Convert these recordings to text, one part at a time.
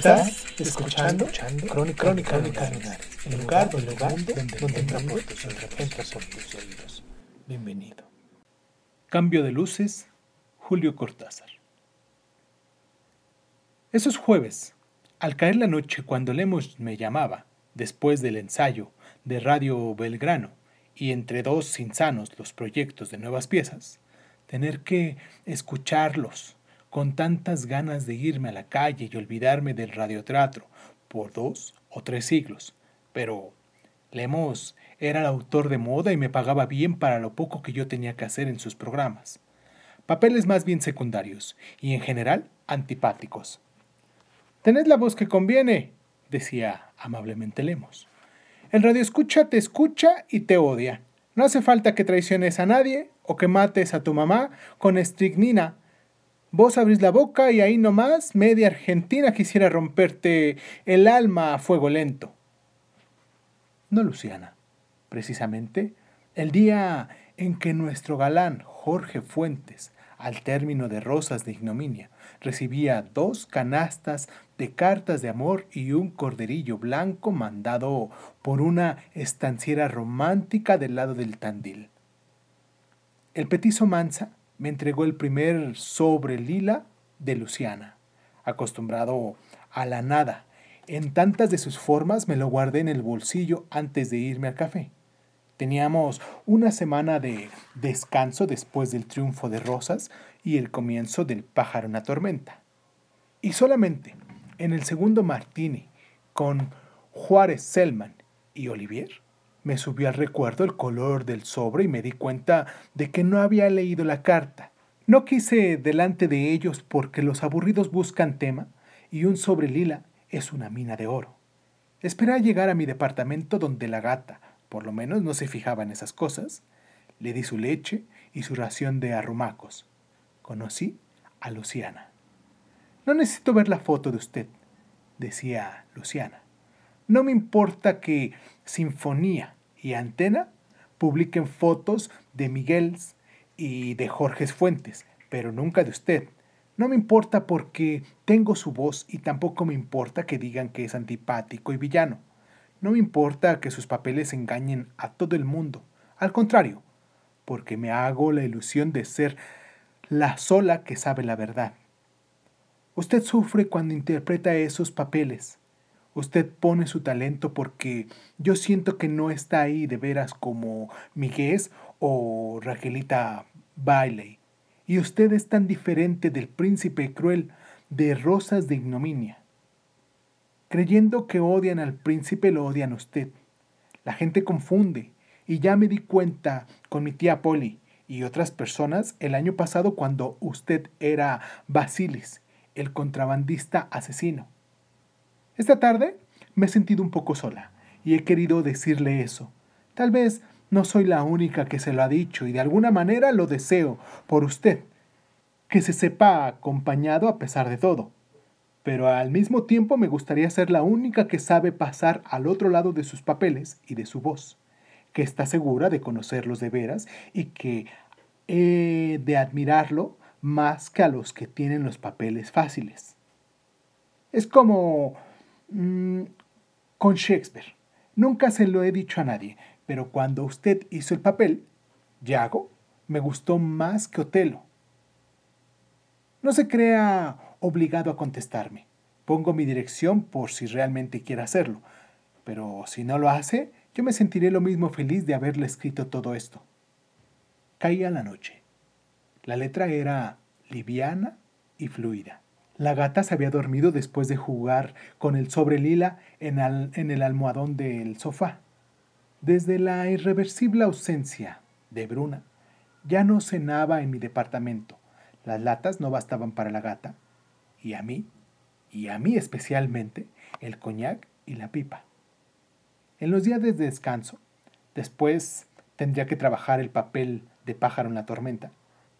Estás escuchando, Crónica, Crónica, Crónica el lugar, el lugar donde, donde entra por tus oídos. por tus oídos. Bienvenido. Cambio de luces, Julio Cortázar. Esos jueves, al caer la noche cuando Lemos me llamaba, después del ensayo de Radio Belgrano y entre dos insanos los proyectos de nuevas piezas, tener que escucharlos con tantas ganas de irme a la calle y olvidarme del radioteatro por dos o tres siglos. Pero Lemos era el autor de moda y me pagaba bien para lo poco que yo tenía que hacer en sus programas. Papeles más bien secundarios y en general antipáticos. Tened la voz que conviene, decía amablemente Lemos. El radio escucha te escucha y te odia. No hace falta que traiciones a nadie o que mates a tu mamá con estricnina Vos abrís la boca y ahí nomás media Argentina quisiera romperte el alma a fuego lento. No, Luciana. Precisamente, el día en que nuestro galán Jorge Fuentes, al término de Rosas de Ignominia, recibía dos canastas de cartas de amor y un corderillo blanco mandado por una estanciera romántica del lado del Tandil. El petizo Mansa me entregó el primer sobre lila de Luciana, acostumbrado a la nada. En tantas de sus formas me lo guardé en el bolsillo antes de irme al café. Teníamos una semana de descanso después del triunfo de Rosas y el comienzo del pájaro en la tormenta. Y solamente en el segundo martini con Juárez Selman y Olivier me subió al recuerdo el color del sobre y me di cuenta de que no había leído la carta. No quise delante de ellos porque los aburridos buscan tema y un sobre lila es una mina de oro. Esperé a llegar a mi departamento donde la gata, por lo menos, no se fijaba en esas cosas. Le di su leche y su ración de arrumacos. Conocí a Luciana. No necesito ver la foto de usted, decía Luciana. No me importa que Sinfonía y Antena publiquen fotos de Miguel y de Jorge Fuentes, pero nunca de usted. No me importa porque tengo su voz y tampoco me importa que digan que es antipático y villano. No me importa que sus papeles engañen a todo el mundo. Al contrario, porque me hago la ilusión de ser la sola que sabe la verdad. Usted sufre cuando interpreta esos papeles. Usted pone su talento porque yo siento que no está ahí de veras como Miguel o Raquelita Bailey. Y usted es tan diferente del príncipe cruel de rosas de ignominia. Creyendo que odian al príncipe, lo odian a usted. La gente confunde, y ya me di cuenta con mi tía Polly y otras personas el año pasado cuando usted era Basilis, el contrabandista asesino. Esta tarde me he sentido un poco sola y he querido decirle eso. Tal vez no soy la única que se lo ha dicho y de alguna manera lo deseo por usted, que se sepa acompañado a pesar de todo. Pero al mismo tiempo me gustaría ser la única que sabe pasar al otro lado de sus papeles y de su voz, que está segura de conocerlos de veras y que he de admirarlo más que a los que tienen los papeles fáciles. Es como Mm, con Shakespeare. Nunca se lo he dicho a nadie, pero cuando usted hizo el papel, Yago, me gustó más que Otelo. No se crea obligado a contestarme. Pongo mi dirección por si realmente quiere hacerlo, pero si no lo hace, yo me sentiré lo mismo feliz de haberle escrito todo esto. Caía la noche. La letra era liviana y fluida. La gata se había dormido después de jugar con el sobre lila en, el almohadón del sofá. Desde la irreversible ausencia de Bruna, Ya no cenaba en mi departamento. Las latas no bastaban para la gata. Y a mí, y a mí especialmente, el coñac y la pipa. En los días de descanso, después tendría que trabajar el papel de pájaro en la tormenta,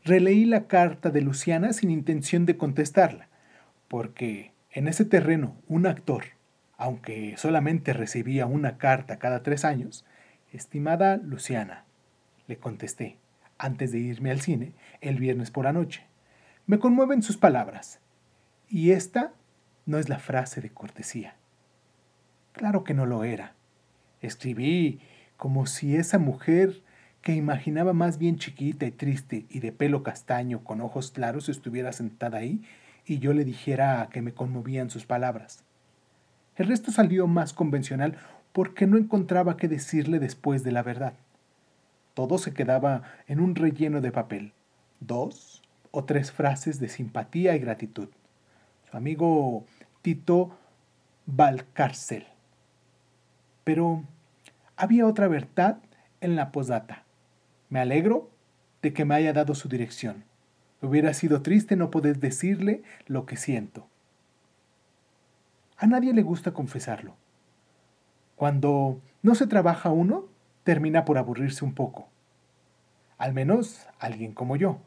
releí la carta de Luciana sin intención de contestarla, porque en ese terreno un actor, aunque solamente recibía una carta cada tres años, estimada Luciana, le contesté antes de irme al cine el viernes por la noche. Me conmueven sus palabras, y esta no es la frase de cortesía. Claro que no lo era. Escribí como si esa mujer que imaginaba más bien chiquita y triste y de pelo castaño con ojos claros estuviera sentada ahí y yo le dijera que me conmovían sus palabras. El resto salió más convencional porque no encontraba qué decirle después de la verdad. Todo se quedaba en un relleno de papel, dos o tres frases de simpatía y gratitud. Su amigo Tito Valcárcel. Pero había otra verdad en la posdata. Me alegro de que me haya dado su dirección. Hubiera sido triste no poder decirle lo que siento. A nadie le gusta confesarlo. Cuando no se trabaja uno, termina por aburrirse un poco. Al menos alguien como yo.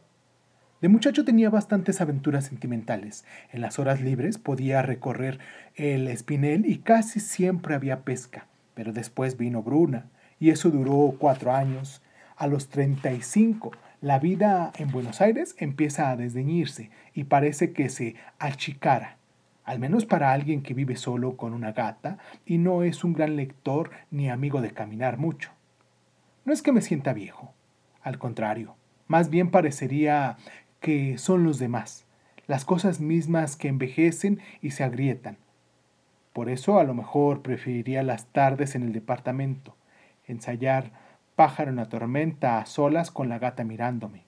De muchacho tenía bastantes aventuras sentimentales. En las horas libres podía recorrer el espinel y casi siempre había pesca. Pero después vino Bruna, y eso duró cuatro años, a los 35, la vida en Buenos Aires empieza a desdeñirse y parece que se achicara, al menos para alguien que vive solo con una gata y no es un gran lector ni amigo de caminar mucho. No es que me sienta viejo, al contrario, más bien parecería que son los demás, las cosas mismas que envejecen y se agrietan. Por eso a lo mejor preferiría las tardes en el departamento, ensayar pájaro en tormenta a solas con la gata mirándome,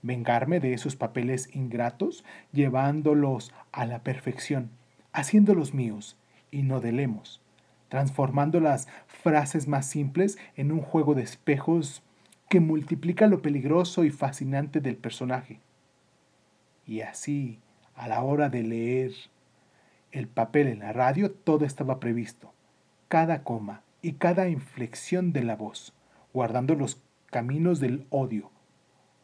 vengarme de esos papeles ingratos llevándolos a la perfección, haciéndolos míos y no de lemos, transformando las frases más simples en un juego de espejos que multiplica lo peligroso y fascinante del personaje. Y así, a la hora de leer el papel en la radio, todo estaba previsto, cada coma y cada inflexión de la voz guardando los caminos del odio.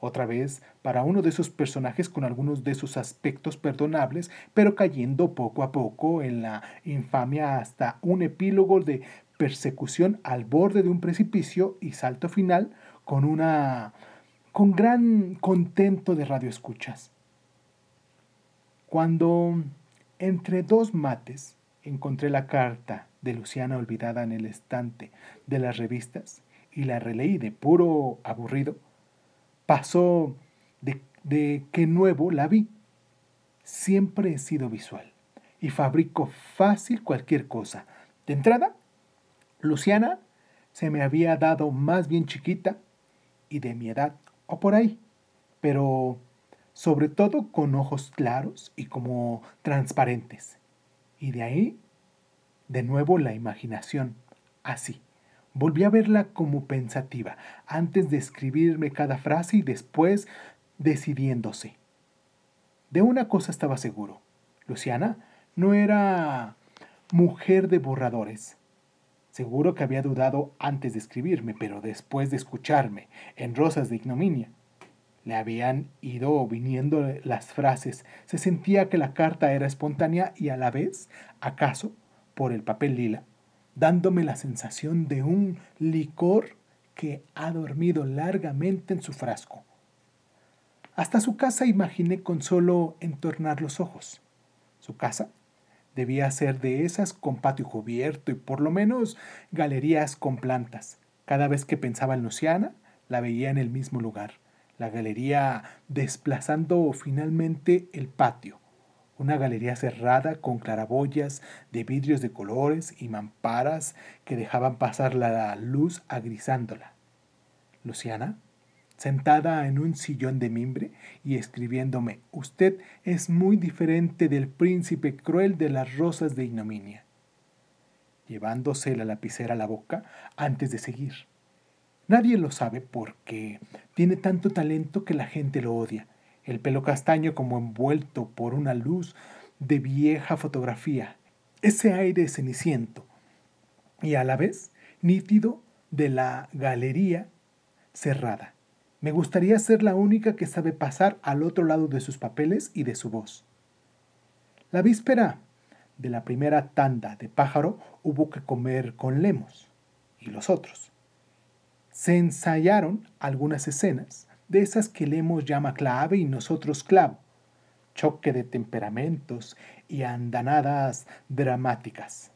Otra vez, para uno de esos personajes con algunos de sus aspectos perdonables, pero cayendo poco a poco en la infamia hasta un epílogo de persecución al borde de un precipicio y salto final con una con gran contento de radioescuchas. Cuando entre dos mates encontré la carta de Luciana olvidada en el estante de las revistas, y la releí de puro aburrido, pasó de, de que nuevo la vi. Siempre he sido visual y fabrico fácil cualquier cosa. De entrada, Luciana se me había dado más bien chiquita y de mi edad o por ahí, pero sobre todo con ojos claros y como transparentes. Y de ahí, de nuevo la imaginación, así. Volví a verla como pensativa, antes de escribirme cada frase y después decidiéndose. De una cosa estaba seguro. Luciana no era mujer de borradores. Seguro que había dudado antes de escribirme, pero después de escucharme en Rosas de Ignominia, le habían ido viniendo las frases. Se sentía que la carta era espontánea y a la vez, acaso, por el papel lila, dándome la sensación de un licor que ha dormido largamente en su frasco. Hasta su casa imaginé con solo entornar los ojos. Su casa debía ser de esas con patio cubierto y por lo menos galerías con plantas. Cada vez que pensaba en Luciana, la veía en el mismo lugar, la galería desplazando finalmente el patio, una galería cerrada con claraboyas de vidrios de colores y mamparas que dejaban pasar la luz agrisándola. Luciana, sentada en un sillón de mimbre y escribiéndome, usted es muy diferente del príncipe cruel de las rosas de ignominia, llevándose la lapicera a la boca antes de seguir. Nadie lo sabe porque tiene tanto talento que la gente lo odia. El pelo castaño como envuelto por una luz de vieja fotografía. Ese aire ceniciento y a la vez nítido de la galería cerrada. Me gustaría ser la única que sabe pasar al otro lado de sus papeles y de su voz. La víspera de la primera tanda de pájaro hubo que comer con Lemos y los otros. Se ensayaron algunas escenas, de esas que Lemos llama clave y nosotros clavo, choque de temperamentos y andanadas dramáticas.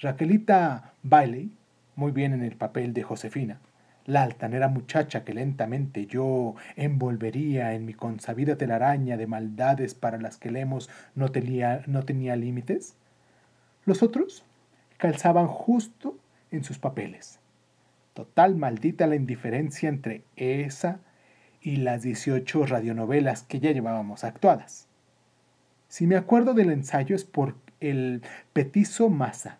Raquelita Bailey, muy bien en el papel de Josefina, la altanera muchacha que lentamente yo envolvería en mi consabida telaraña de maldades para las que Lemos no tenía, no tenía límites. Los otros calzaban justo en sus papeles. Total maldita la indiferencia entre esa y las 18 radionovelas que ya llevábamos actuadas. Si me acuerdo del ensayo es por el petizo Massa,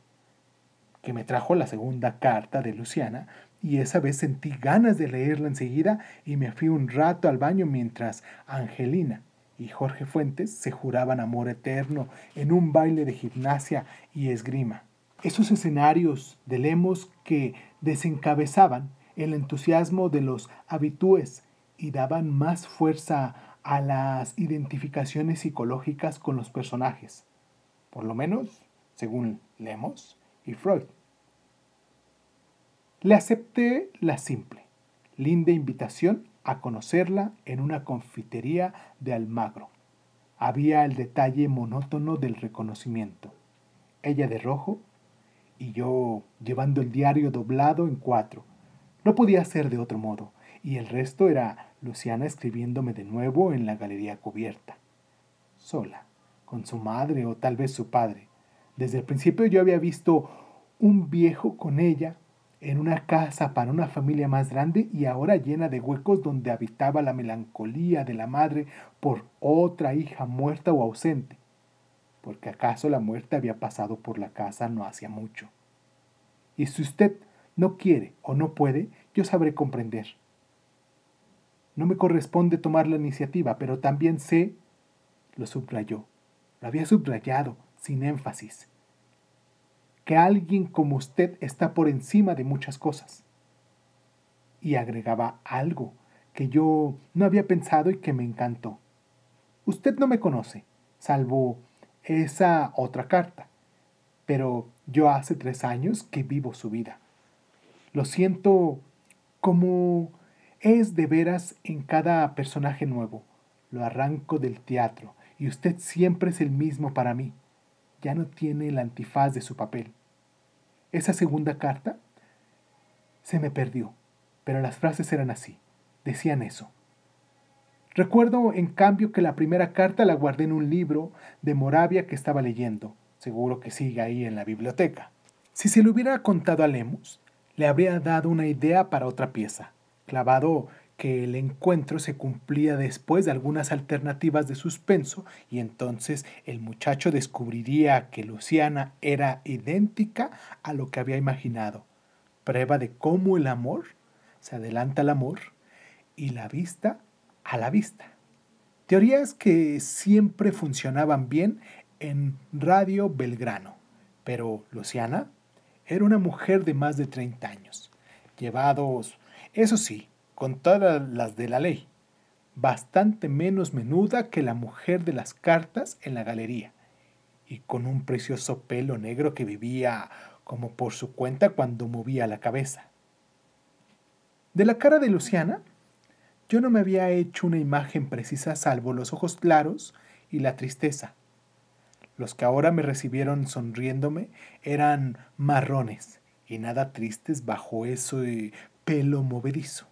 que me trajo la segunda carta de Luciana, y esa vez sentí ganas de leerla enseguida y me fui un rato al baño mientras Angelina y Jorge Fuentes se juraban amor eterno en un baile de gimnasia y esgrima. Esos escenarios de lemos que desencabezaban el entusiasmo de los habitúes y daban más fuerza a las identificaciones psicológicas con los personajes, por lo menos según Lemos y Freud. Le acepté la simple, linda invitación a conocerla en una confitería de Almagro. Había el detalle monótono del reconocimiento. Ella de rojo y yo llevando el diario doblado en cuatro. No podía ser de otro modo, y el resto era Luciana escribiéndome de nuevo en la galería cubierta. Sola, con su madre o tal vez su padre. Desde el principio yo había visto un viejo con ella en una casa para una familia más grande y ahora llena de huecos donde habitaba la melancolía de la madre por otra hija muerta o ausente, porque acaso la muerte había pasado por la casa no hacía mucho. Y si usted no quiere o no puede, yo sabré comprender. No me corresponde tomar la iniciativa, pero también sé, lo subrayó, lo había subrayado sin énfasis, que alguien como usted está por encima de muchas cosas. Y agregaba algo que yo no había pensado y que me encantó. Usted no me conoce, salvo esa otra carta, pero yo hace tres años que vivo su vida. Lo siento como es de veras en cada personaje nuevo. Lo arranco del teatro y usted siempre es el mismo para mí ya no tiene el antifaz de su papel. Esa segunda carta se me perdió, pero las frases eran así, decían eso. Recuerdo, en cambio, que la primera carta la guardé en un libro de Moravia que estaba leyendo. Seguro que sigue ahí en la biblioteca. Si se lo hubiera contado a Lemus, le habría dado una idea para otra pieza, clavado que el encuentro se cumplía después de algunas alternativas de suspenso y entonces el muchacho descubriría que Luciana era idéntica a lo que había imaginado. Prueba de cómo el amor se adelanta al amor y la vista a la vista. Teorías que siempre funcionaban bien en Radio Belgrano, pero Luciana era una mujer de más de 30 años, llevados, eso sí, con todas las de la ley, bastante menos menuda que la mujer de las cartas en la galería, y con un precioso pelo negro que vivía como por su cuenta cuando movía la cabeza. De la cara de Luciana, yo no me había hecho una imagen precisa salvo los ojos claros y la tristeza. Los que ahora me recibieron sonriéndome eran marrones y nada tristes bajo ese pelo movedizo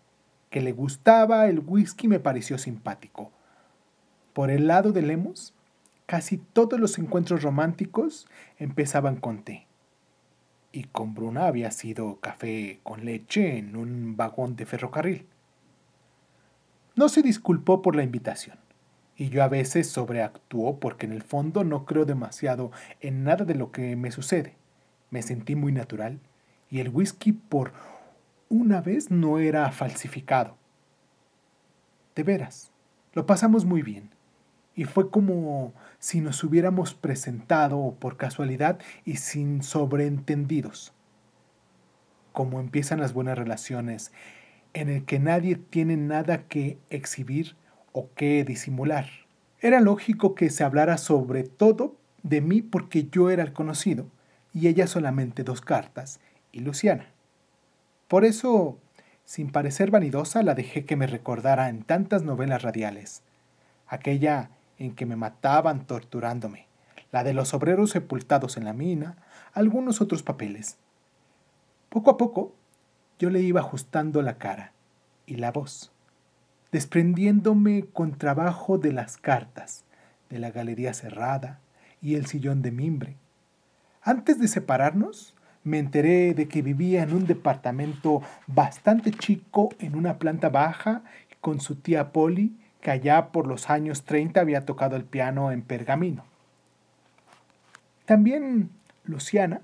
que le gustaba el whisky me pareció simpático. Por el lado de Lemos, casi todos los encuentros románticos empezaban con té. Y con Bruna había sido café con leche en un vagón de ferrocarril. No se disculpó por la invitación, y yo a veces sobreactuó porque en el fondo no creo demasiado en nada de lo que me sucede. Me sentí muy natural, y el whisky por una vez no era falsificado. de veras, lo pasamos muy bien. Y fue como si nos hubiéramos presentado por casualidad y sin sobreentendidos. Como empiezan las buenas relaciones, en el que nadie tiene nada que exhibir o que disimular. Era lógico que se hablara sobre todo de mí porque yo era el conocido y ella solamente dos cartas y Luciana. Por eso, sin parecer vanidosa, la dejé que me recordara en tantas novelas radiales. Aquella en que me mataban torturándome, la de los obreros sepultados en la mina, algunos otros papeles. Poco a poco yo le iba ajustando la cara y la voz, desprendiéndome con trabajo de las cartas, de la galería cerrada y el sillón de mimbre. Antes de separarnos, me enteré de que vivía en un departamento bastante chico en una planta baja con su tía Polly que allá por los años 30 había tocado el piano en pergamino. También Luciana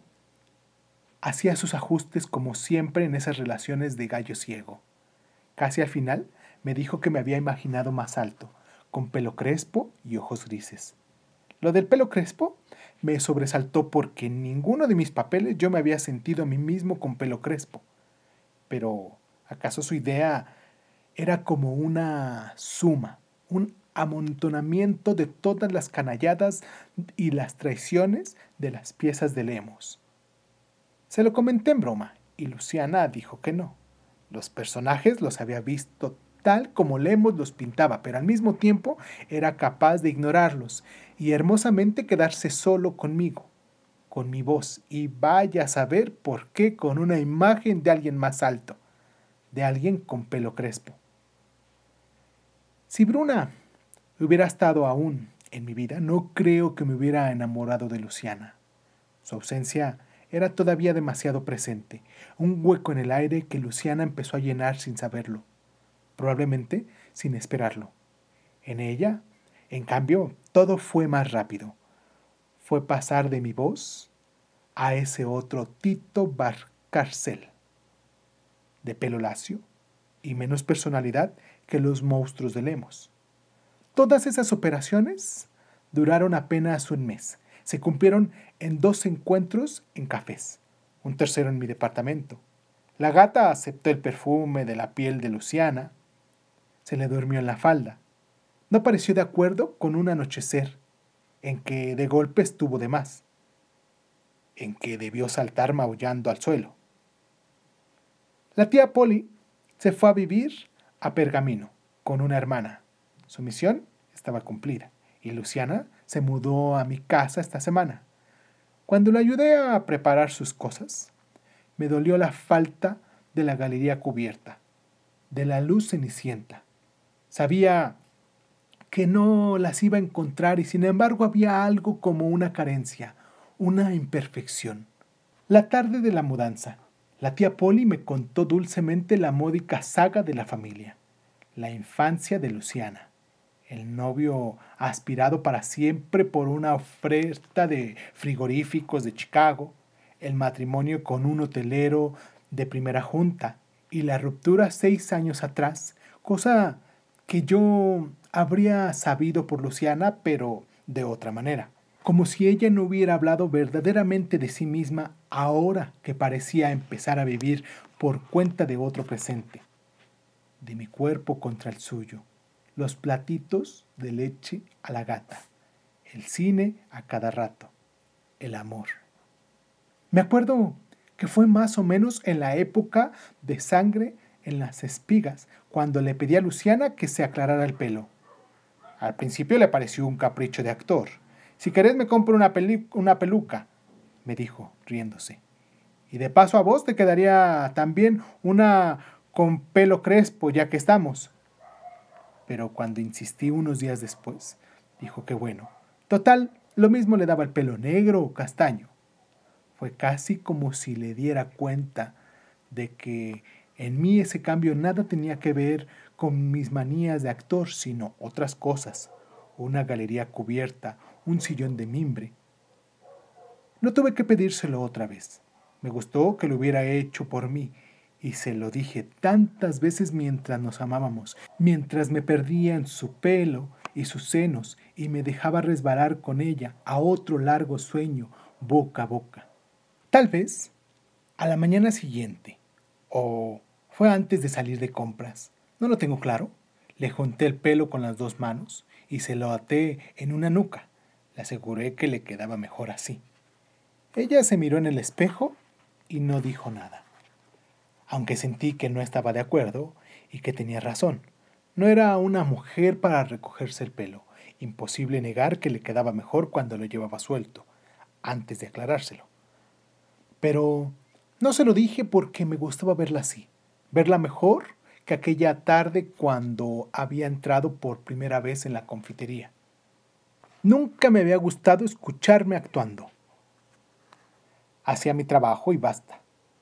hacía sus ajustes como siempre en esas relaciones de gallo ciego. Casi al final me dijo que me había imaginado más alto, con pelo crespo y ojos grises. Lo del pelo crespo me sobresaltó porque en ninguno de mis papeles yo me había sentido a mí mismo con pelo crespo. Pero, ¿acaso su idea era como una suma, un amontonamiento de todas las canalladas y las traiciones de las piezas de Lemos. Se lo comenté en broma y Luciana dijo que no. Los personajes los había visto tal como Lemos los pintaba, pero al mismo tiempo era capaz de ignorarlos y hermosamente quedarse solo conmigo, con mi voz, y vaya a saber por qué con una imagen de alguien más alto, de alguien con pelo crespo. Si Bruna hubiera estado aún en mi vida, no creo que me hubiera enamorado de Luciana. Su ausencia era todavía demasiado presente, un hueco en el aire que Luciana empezó a llenar sin saberlo, probablemente sin esperarlo. En ella, en cambio, todo fue más rápido. Fue pasar de mi voz a ese otro Tito Barcarcel, de pelo lacio y menos personalidad que los monstruos de Lemos. Todas esas operaciones duraron apenas un mes. Se cumplieron en dos encuentros en cafés, un tercero en mi departamento. La gata aceptó el perfume de la piel de Luciana. Se le durmió en la falda. No pareció de acuerdo con un anochecer en que de golpe estuvo de más, en que debió saltar maullando al suelo. La tía Polly se fue a vivir a Pergamino con una hermana. Su misión estaba cumplida y Luciana se mudó a mi casa esta semana. Cuando la ayudé a preparar sus cosas, me dolió la falta de la galería cubierta, de la luz cenicienta. Sabía que no las iba a encontrar y sin embargo había algo como una carencia, una imperfección. La tarde de la mudanza, la tía Polly me contó dulcemente la módica saga de la familia, la infancia de Luciana, el novio aspirado para siempre por una oferta de frigoríficos de Chicago, el matrimonio con un hotelero de primera junta y la ruptura seis años atrás, cosa que yo habría sabido por Luciana, pero de otra manera. Como si ella no hubiera hablado verdaderamente de sí misma ahora que parecía empezar a vivir por cuenta de otro presente, de mi cuerpo contra el suyo, los platitos de leche a la gata, el cine a cada rato, el amor. Me acuerdo que fue más o menos en la época de sangre en las espigas, cuando le pedí a Luciana que se aclarara el pelo. Al principio le pareció un capricho de actor, si querés me compro una, una peluca, me dijo, riéndose. Y de paso a vos te quedaría también una con pelo crespo, ya que estamos. Pero cuando insistí unos días después, dijo que bueno. Total, lo mismo le daba el pelo negro o castaño. Fue casi como si le diera cuenta de que en mí ese cambio nada tenía que ver con mis manías de actor, sino otras cosas. Una galería cubierta, un sillón de mimbre. No tuve que pedírselo otra vez. Me gustó que lo hubiera hecho por mí, y se lo dije tantas veces mientras nos amábamos, mientras me perdía en su pelo y sus senos y me dejaba resbalar con ella a otro largo sueño boca a boca. Tal vez a la mañana siguiente, o fue antes de salir de compras, no lo tengo claro, le junté el pelo con las dos manos y se lo até en una nuca. Le aseguré que le quedaba mejor así. Ella se miró en el espejo y no dijo nada aunque sentí que no estaba de acuerdo y que tenía razón. No era una mujer para recogerse el pelo. Imposible negar que le quedaba mejor cuando lo llevaba suelto, antes de aclarárselo. Pero no se lo dije porque me gustaba verla así, verla mejor que aquella tarde cuando había entrado por primera vez en la confitería. Nunca me había gustado escucharme actuando. Hacía mi trabajo y basta.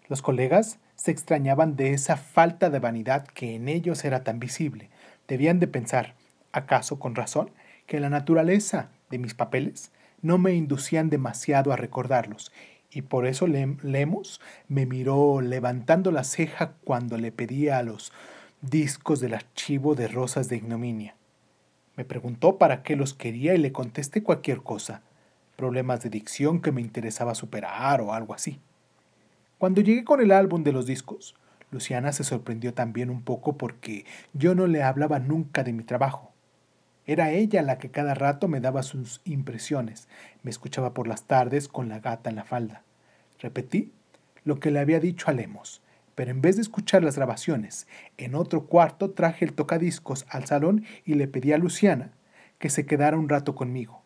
Los colegas se extrañaban de esa falta de vanidad que en ellos era tan visible. Debían de pensar, acaso con razón, que la naturaleza de mis papeles no me inducían demasiado a recordarlos, y por eso Lemos me miró levantando la ceja cuando le pedía a los discos del archivo de Rosas de Ignominia. Me preguntó para qué los quería y le contesté cualquier cosa, problemas de dicción que me interesaba superar o algo así. Cuando llegué con el álbum de los discos, Luciana se sorprendió también un poco porque yo no le hablaba nunca de mi trabajo. Era ella la que cada rato me daba sus impresiones, me escuchaba por las tardes con la gata en la falda. Repetí lo que le había dicho a Lemos, pero en vez de escuchar las grabaciones, en otro cuarto traje el tocadiscos al salón y le pedí a Luciana que se quedara un rato conmigo.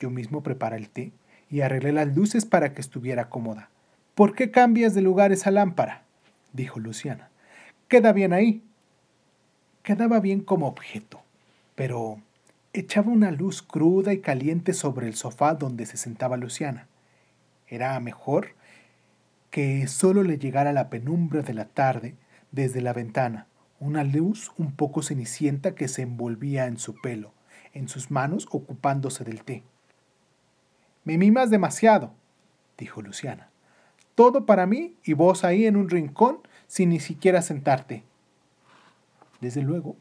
Yo mismo preparé el té y arreglé las luces para que estuviera cómoda. ¿Por qué cambias de lugar esa lámpara? dijo Luciana. Queda bien ahí. Quedaba bien como objeto, pero echaba una luz cruda y caliente sobre el sofá donde se sentaba Luciana. Era mejor que solo le llegara la penumbra de la tarde desde la ventana, una luz un poco cenicienta que se envolvía en su pelo, en sus manos ocupándose del té. Me mimas demasiado, dijo Luciana. Todo para mí y vos ahí en un rincón sin ni siquiera sentarte. Desde luego,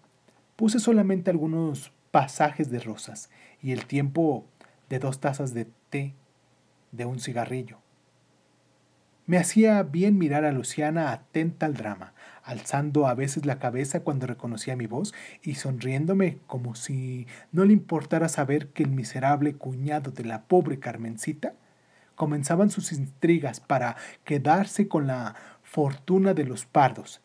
puse solamente algunos pasajes de rosas y el tiempo de dos tazas de té, de un cigarrillo. Me hacía bien mirar a Luciana atenta al drama, alzando a veces la cabeza cuando reconocía mi voz y sonriéndome como si no le importara saber que el miserable cuñado de la pobre Carmencita comenzaban sus intrigas para quedarse con la fortuna de los pardos,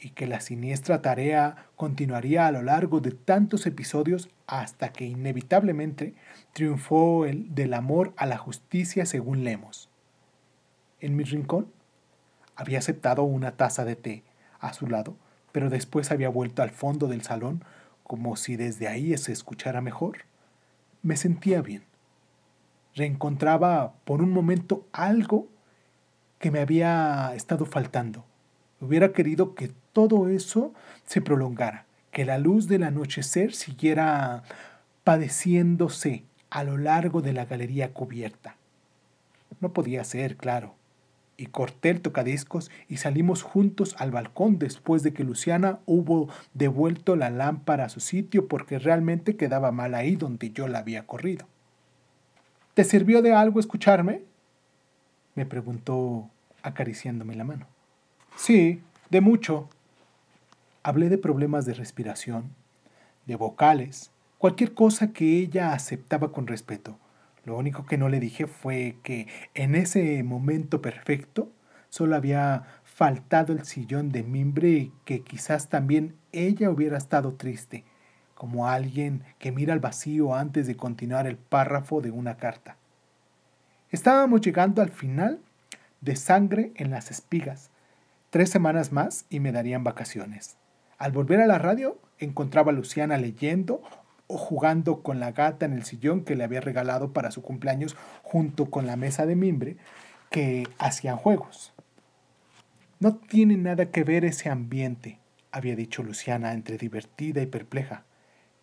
y que la siniestra tarea continuaría a lo largo de tantos episodios hasta que inevitablemente triunfó el del amor a la justicia según Lemos. En mi rincón había aceptado una taza de té a su lado, pero después había vuelto al fondo del salón como si desde ahí se escuchara mejor. Me sentía bien reencontraba por un momento algo que me había estado faltando. Hubiera querido que todo eso se prolongara, que la luz del anochecer siguiera padeciéndose a lo largo de la galería cubierta. No podía ser, claro. Y corté el tocadiscos y salimos juntos al balcón después de que Luciana hubo devuelto la lámpara a su sitio porque realmente quedaba mal ahí donde yo la había corrido. ¿Te sirvió de algo escucharme? me preguntó acariciándome la mano. Sí, de mucho. Hablé de problemas de respiración, de vocales, cualquier cosa que ella aceptaba con respeto. Lo único que no le dije fue que en ese momento perfecto solo había faltado el sillón de mimbre y que quizás también ella hubiera estado triste como alguien que mira al vacío antes de continuar el párrafo de una carta. Estábamos llegando al final de sangre en las espigas. Tres semanas más y me darían vacaciones. Al volver a la radio encontraba a Luciana leyendo o jugando con la gata en el sillón que le había regalado para su cumpleaños junto con la mesa de mimbre que hacían juegos. No tiene nada que ver ese ambiente, había dicho Luciana entre divertida y perpleja.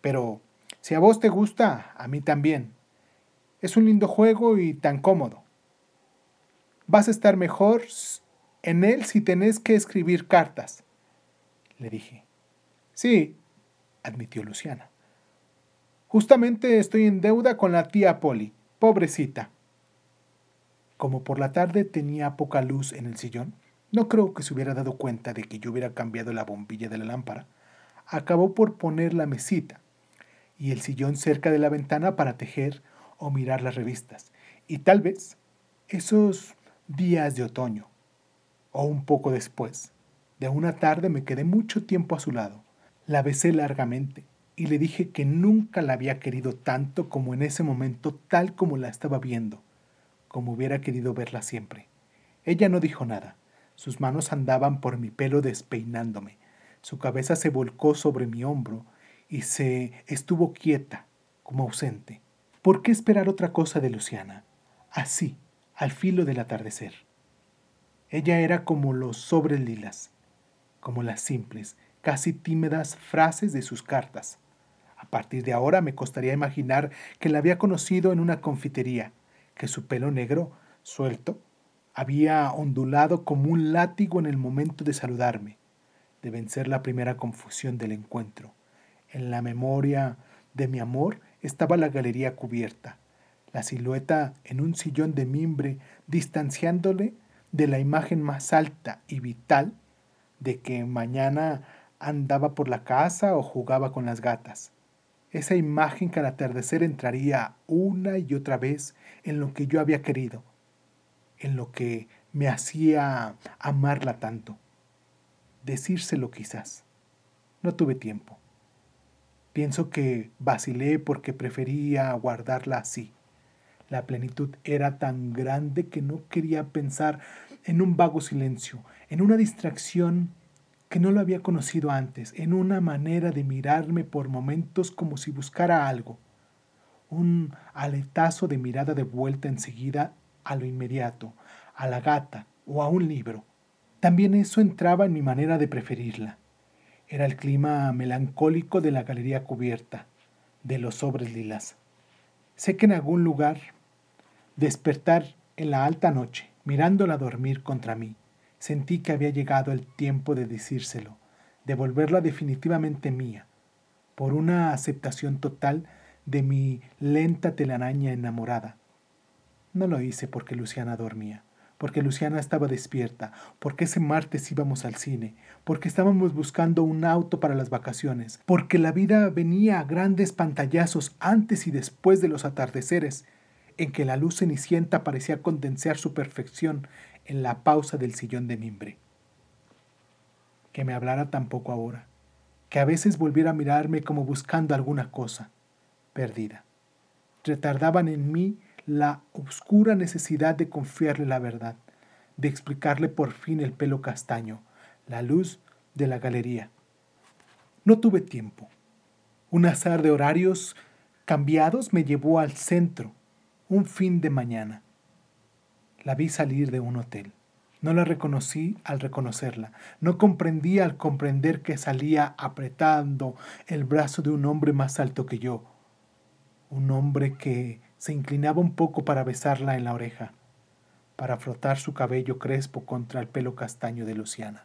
Pero si a vos te gusta, a mí también. Es un lindo juego y tan cómodo. Vas a estar mejor en él si tenés que escribir cartas. Le dije. Sí, admitió Luciana. Justamente estoy en deuda con la tía Polly, pobrecita. Como por la tarde tenía poca luz en el sillón, no creo que se hubiera dado cuenta de que yo hubiera cambiado la bombilla de la lámpara. Acabó por poner la mesita y el sillón cerca de la ventana para tejer o mirar las revistas. Y tal vez esos días de otoño, o un poco después, de una tarde me quedé mucho tiempo a su lado. La besé largamente y le dije que nunca la había querido tanto como en ese momento tal como la estaba viendo, como hubiera querido verla siempre. Ella no dijo nada. Sus manos andaban por mi pelo despeinándome. Su cabeza se volcó sobre mi hombro y se estuvo quieta, como ausente. ¿Por qué esperar otra cosa de Luciana? Así, al filo del atardecer. Ella era como los sobres lilas, como las simples, casi tímidas frases de sus cartas. A partir de ahora me costaría imaginar que la había conocido en una confitería, que su pelo negro, suelto, había ondulado como un látigo en el momento de saludarme, de vencer la primera confusión del encuentro. En la memoria de mi amor estaba la galería cubierta, la silueta en un sillón de mimbre, distanciándole de la imagen más alta y vital de que mañana andaba por la casa o jugaba con las gatas. Esa imagen que al atardecer entraría una y otra vez en lo que yo había querido, en lo que me hacía amarla tanto. Decírselo quizás. No tuve tiempo. Pienso que vacilé porque prefería guardarla así. La plenitud era tan grande que no quería pensar en un vago silencio, en una distracción que no lo había conocido antes, en una manera de mirarme por momentos como si buscara algo, un aletazo de mirada de vuelta enseguida a lo inmediato, a la gata o a un libro. También eso entraba en mi manera de preferirla. Era el clima melancólico de la galería cubierta, de los sobres lilas. Sé que en algún lugar, despertar en la alta noche, mirándola dormir contra mí, sentí que había llegado el tiempo de decírselo, de volverla definitivamente mía, por una aceptación total de mi lenta telaraña enamorada. No lo hice porque Luciana dormía porque Luciana estaba despierta, porque ese martes íbamos al cine, porque estábamos buscando un auto para las vacaciones, porque la vida venía a grandes pantallazos antes y después de los atardeceres, en que la luz cenicienta parecía condensar su perfección en la pausa del sillón de mimbre. Que me hablara tampoco ahora, que a veces volviera a mirarme como buscando alguna cosa, perdida. Retardaban en mí la oscura necesidad de confiarle la verdad, de explicarle por fin el pelo castaño, la luz de la galería. No tuve tiempo. Un azar de horarios cambiados me llevó al centro, un fin de mañana. La vi salir de un hotel. No la reconocí al reconocerla. No comprendí al comprender que salía apretando el brazo de un hombre más alto que yo. Un hombre que se inclinaba un poco para besarla en la oreja, para frotar su cabello crespo contra el pelo castaño de Luciana.